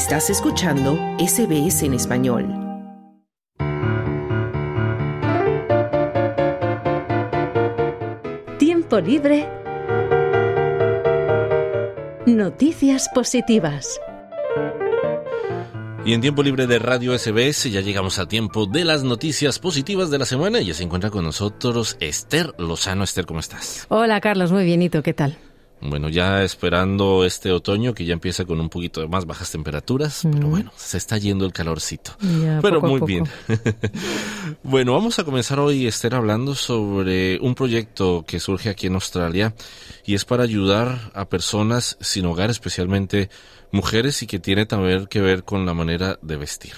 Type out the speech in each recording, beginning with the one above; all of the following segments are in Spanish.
Estás escuchando SBS en español. Tiempo libre. Noticias positivas. Y en tiempo libre de Radio SBS ya llegamos al tiempo de las noticias positivas de la semana y ya se encuentra con nosotros Esther Lozano. Esther, ¿cómo estás? Hola Carlos, muy bienito, ¿qué tal? Bueno, ya esperando este otoño que ya empieza con un poquito de más bajas temperaturas, pero bueno, se está yendo el calorcito. pero muy bien. bueno, vamos a comenzar hoy, Esther, hablando sobre un proyecto que surge aquí en Australia y es para ayudar a personas sin hogar, especialmente mujeres, y que tiene también que ver con la manera de vestir.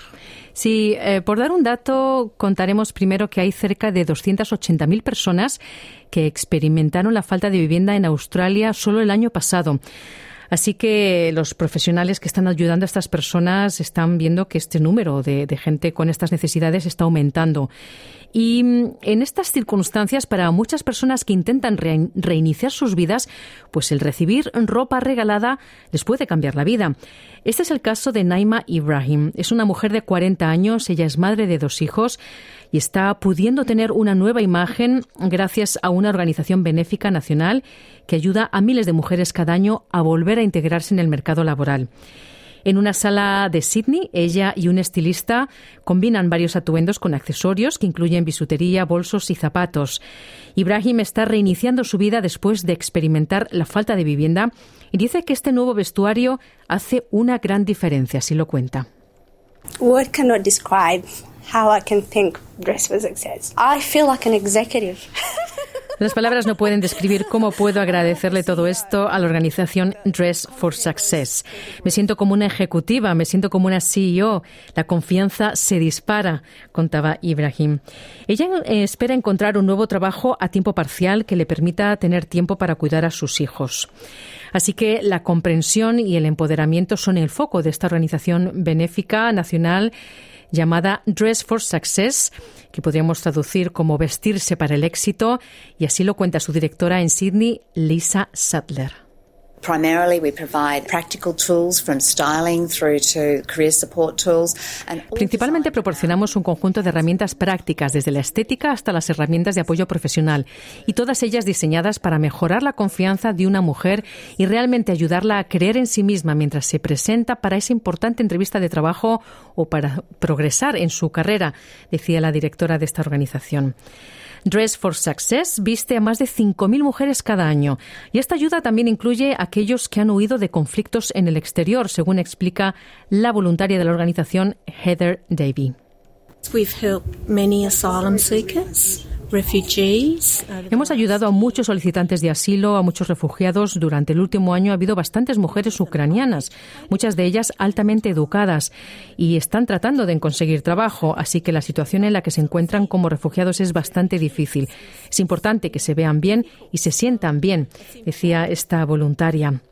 Sí, eh, por dar un dato, contaremos primero que hay cerca de 280.000 personas que experimentaron la falta de vivienda en Australia solo el año pasado. Así que los profesionales que están ayudando a estas personas están viendo que este número de, de gente con estas necesidades está aumentando. Y mm, en estas circunstancias, para muchas personas que intentan reiniciar sus vidas, pues el recibir ropa regalada les puede cambiar la vida. Este es el caso de Naima Ibrahim. Es una mujer de 40 años, ella es madre de dos hijos y está pudiendo tener una nueva imagen gracias a una organización benéfica nacional que ayuda a miles de mujeres cada año a volver a integrarse en el mercado laboral. En una sala de Sydney, ella y un estilista combinan varios atuendos con accesorios que incluyen bisutería, bolsos y zapatos. Ibrahim está reiniciando su vida después de experimentar la falta de vivienda y dice que este nuevo vestuario hace una gran diferencia, así lo cuenta. cannot describe how I can think dress for success. I feel like an executive. Las palabras no pueden describir cómo puedo agradecerle todo esto a la organización Dress for Success. Me siento como una ejecutiva, me siento como una CEO. La confianza se dispara, contaba Ibrahim. Ella eh, espera encontrar un nuevo trabajo a tiempo parcial que le permita tener tiempo para cuidar a sus hijos. Así que la comprensión y el empoderamiento son el foco de esta organización benéfica nacional llamada Dress for Success, que podríamos traducir como vestirse para el éxito, y así lo cuenta su directora en Sydney, Lisa Sattler. Principalmente proporcionamos un conjunto de herramientas prácticas, desde la estética hasta las herramientas de apoyo profesional, y todas ellas diseñadas para mejorar la confianza de una mujer y realmente ayudarla a creer en sí misma mientras se presenta para esa importante entrevista de trabajo o para progresar en su carrera, decía la directora de esta organización. Dress for Success viste a más de 5.000 mujeres cada año y esta ayuda también incluye a aquellos que han huido de conflictos en el exterior, según explica la voluntaria de la organización Heather Davey. We've helped many asylum seekers Hemos ayudado a muchos solicitantes de asilo, a muchos refugiados. Durante el último año ha habido bastantes mujeres ucranianas, muchas de ellas altamente educadas, y están tratando de conseguir trabajo, así que la situación en la que se encuentran como refugiados es bastante difícil. Es importante que se vean bien y se sientan bien, decía esta voluntaria.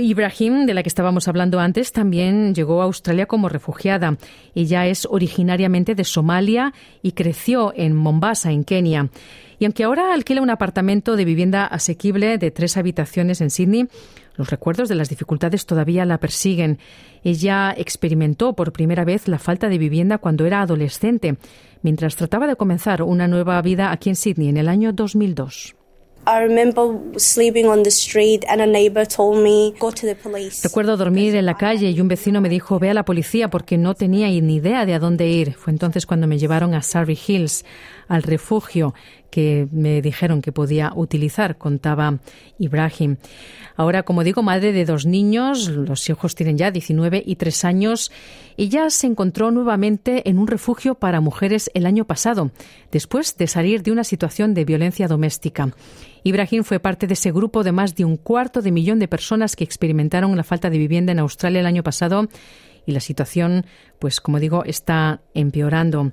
Ibrahim, de la que estábamos hablando antes, también llegó a Australia como refugiada. Ella es originariamente de Somalia y creció en Mombasa, en Kenia. Y aunque ahora alquila un apartamento de vivienda asequible de tres habitaciones en Sydney, los recuerdos de las dificultades todavía la persiguen. Ella experimentó por primera vez la falta de vivienda cuando era adolescente, mientras trataba de comenzar una nueva vida aquí en Sydney en el año 2002. Recuerdo dormir en la calle y un vecino me dijo ve a la policía porque no tenía ni idea de a dónde ir. Fue entonces cuando me llevaron a Surrey Hills, al refugio que me dijeron que podía utilizar, contaba Ibrahim. Ahora, como digo, madre de dos niños, los hijos tienen ya 19 y 3 años, ella se encontró nuevamente en un refugio para mujeres el año pasado, después de salir de una situación de violencia doméstica. Ibrahim fue parte de ese grupo de más de un cuarto de millón de personas que experimentaron la falta de vivienda en Australia el año pasado y la situación, pues como digo, está empeorando.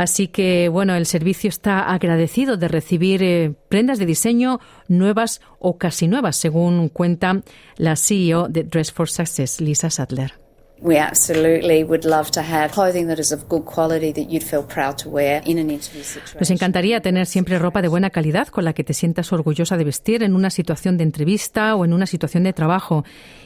Así que, bueno, el servicio está agradecido de recibir eh, prendas de diseño nuevas o casi nuevas, según cuenta la CEO de Dress for Success, Lisa Sadler. Nos encantaría tener siempre ropa de buena calidad con la que te sientas orgullosa de vestir en una situación de entrevista o en una situación de trabajo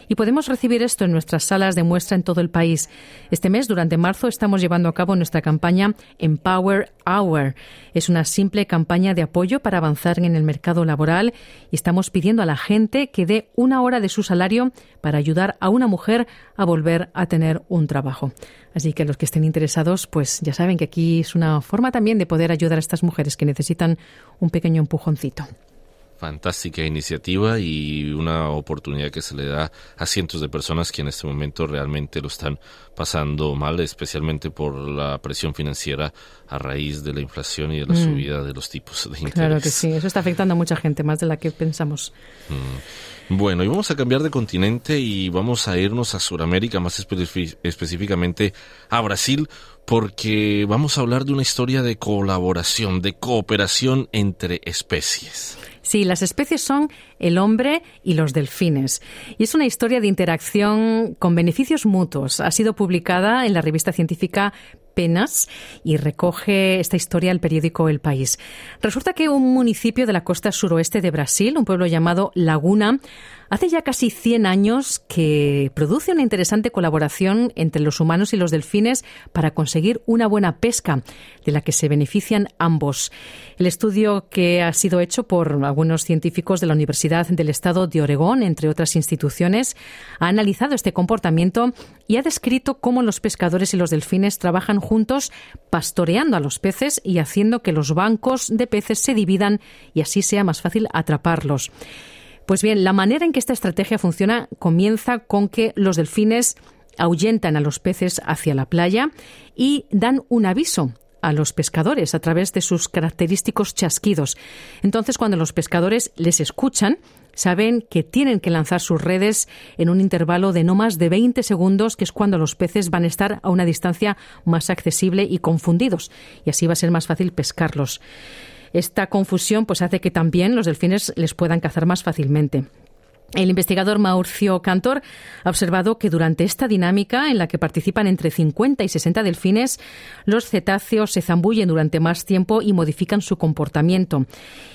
y podemos recibir esto en nuestras salas de muestra en todo el país. Este mes, durante marzo, estamos llevando a cabo nuestra campaña Empower Hour. Es una simple campaña de apoyo para avanzar en el mercado laboral y estamos pidiendo a la gente que dé una hora de su salario para ayudar a una mujer a volver a tener un trabajo. Así que los que estén interesados, pues ya saben que aquí es una forma también de poder ayudar a estas mujeres que necesitan un pequeño empujoncito. Fantástica iniciativa y una oportunidad que se le da a cientos de personas que en este momento realmente lo están pasando mal, especialmente por la presión financiera a raíz de la inflación y de la mm. subida de los tipos de interés. Claro que sí, eso está afectando a mucha gente, más de la que pensamos. Mm. Bueno, y vamos a cambiar de continente y vamos a irnos a Sudamérica, más específicamente a Brasil, porque vamos a hablar de una historia de colaboración, de cooperación entre especies. Sí, las especies son el hombre y los delfines. Y es una historia de interacción con beneficios mutuos. Ha sido publicada en la revista científica Penas y recoge esta historia el periódico El País. Resulta que un municipio de la costa suroeste de Brasil, un pueblo llamado Laguna, hace ya casi 100 años que produce una interesante colaboración entre los humanos y los delfines para conseguir una buena pesca, de la que se benefician ambos. El estudio que ha sido hecho por algunos científicos de la Universidad del Estado de Oregón, entre otras instituciones, ha analizado este comportamiento y ha descrito cómo los pescadores y los delfines trabajan juntos pastoreando a los peces y haciendo que los bancos de peces se dividan y así sea más fácil atraparlos. Pues bien, la manera en que esta estrategia funciona comienza con que los delfines ahuyentan a los peces hacia la playa y dan un aviso a los pescadores a través de sus característicos chasquidos. Entonces, cuando los pescadores les escuchan, saben que tienen que lanzar sus redes en un intervalo de no más de 20 segundos, que es cuando los peces van a estar a una distancia más accesible y confundidos, y así va a ser más fácil pescarlos. Esta confusión pues hace que también los delfines les puedan cazar más fácilmente. El investigador Mauricio Cantor ha observado que durante esta dinámica, en la que participan entre 50 y 60 delfines, los cetáceos se zambullen durante más tiempo y modifican su comportamiento.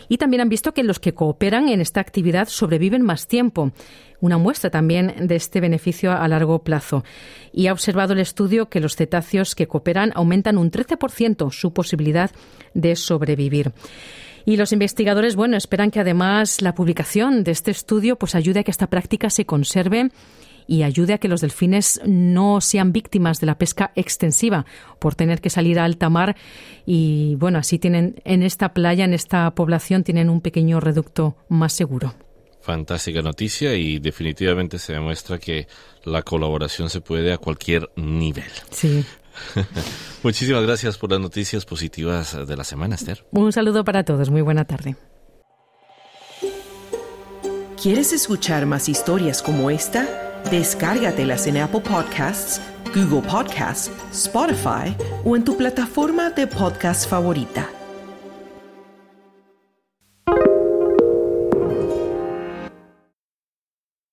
Y también han visto que los que cooperan en esta actividad sobreviven más tiempo. Una muestra también de este beneficio a largo plazo. Y ha observado el estudio que los cetáceos que cooperan aumentan un 13% su posibilidad de sobrevivir. Y los investigadores, bueno, esperan que además la publicación de este estudio pues ayude a que esta práctica se conserve y ayude a que los delfines no sean víctimas de la pesca extensiva por tener que salir a alta mar y bueno, así tienen en esta playa, en esta población tienen un pequeño reducto más seguro. Fantástica noticia y definitivamente se demuestra que la colaboración se puede a cualquier nivel. Sí. Muchísimas gracias por las noticias positivas de la semana, Esther. Un saludo para todos. Muy buena tarde. ¿Quieres escuchar más historias como esta? Descárgatelas en Apple Podcasts, Google Podcasts, Spotify o en tu plataforma de podcast favorita.